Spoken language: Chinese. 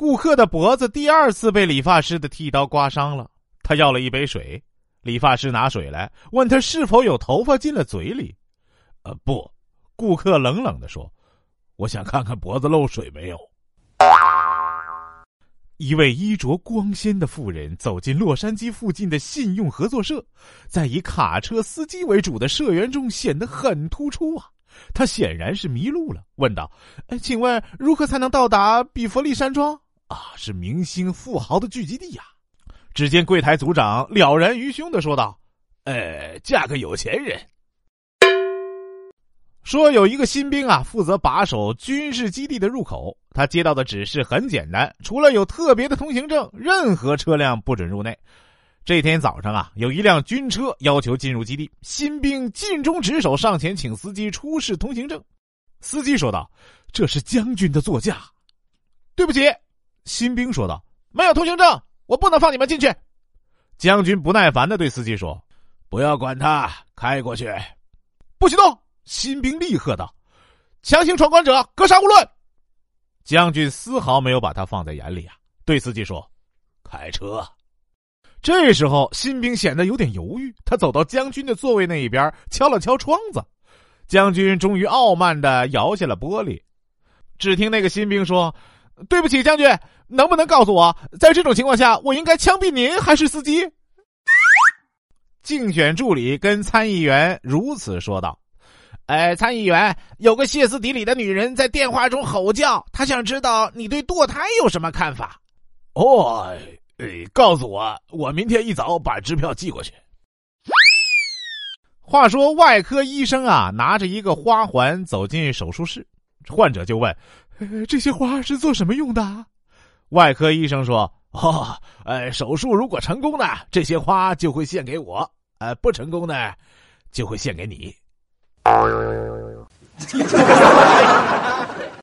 顾客的脖子第二次被理发师的剃刀刮伤了，他要了一杯水。理发师拿水来，问他是否有头发进了嘴里。呃，不，顾客冷冷的说：“我想看看脖子漏水没有。”一位衣着光鲜的妇人走进洛杉矶附近的信用合作社，在以卡车司机为主的社员中显得很突出啊。他显然是迷路了，问道：“哎，请问如何才能到达比弗利山庄？啊，是明星富豪的聚集地呀。”只见柜台组长了然于胸的说道：“呃，嫁个有钱人。”说有一个新兵啊，负责把守军事基地的入口。他接到的指示很简单，除了有特别的通行证，任何车辆不准入内。这天早上啊，有一辆军车要求进入基地，新兵尽忠职守，上前请司机出示通行证。司机说道：“这是将军的座驾。”对不起，新兵说道：“没有通行证。”我不能放你们进去，将军不耐烦的对司机说：“不要管他，开过去。”不许动！新兵厉喝道：“强行闯关者，格杀勿论！”将军丝毫没有把他放在眼里啊，对司机说：“开车。”这时候，新兵显得有点犹豫，他走到将军的座位那一边，敲了敲窗子。将军终于傲慢的摇下了玻璃，只听那个新兵说：“对不起，将军。”能不能告诉我，在这种情况下，我应该枪毙您还是司机？竞选助理跟参议员如此说道：“哎，参议员，有个歇斯底里的女人在电话中吼叫，她想知道你对堕胎有什么看法。”哦，哎，告诉我，我明天一早把支票寄过去。话说，外科医生啊，拿着一个花环走进手术室，患者就问：“这些花是做什么用的？”外科医生说：“哦，呃，手术如果成功呢，这些花就会献给我；呃，不成功呢，就会献给你。”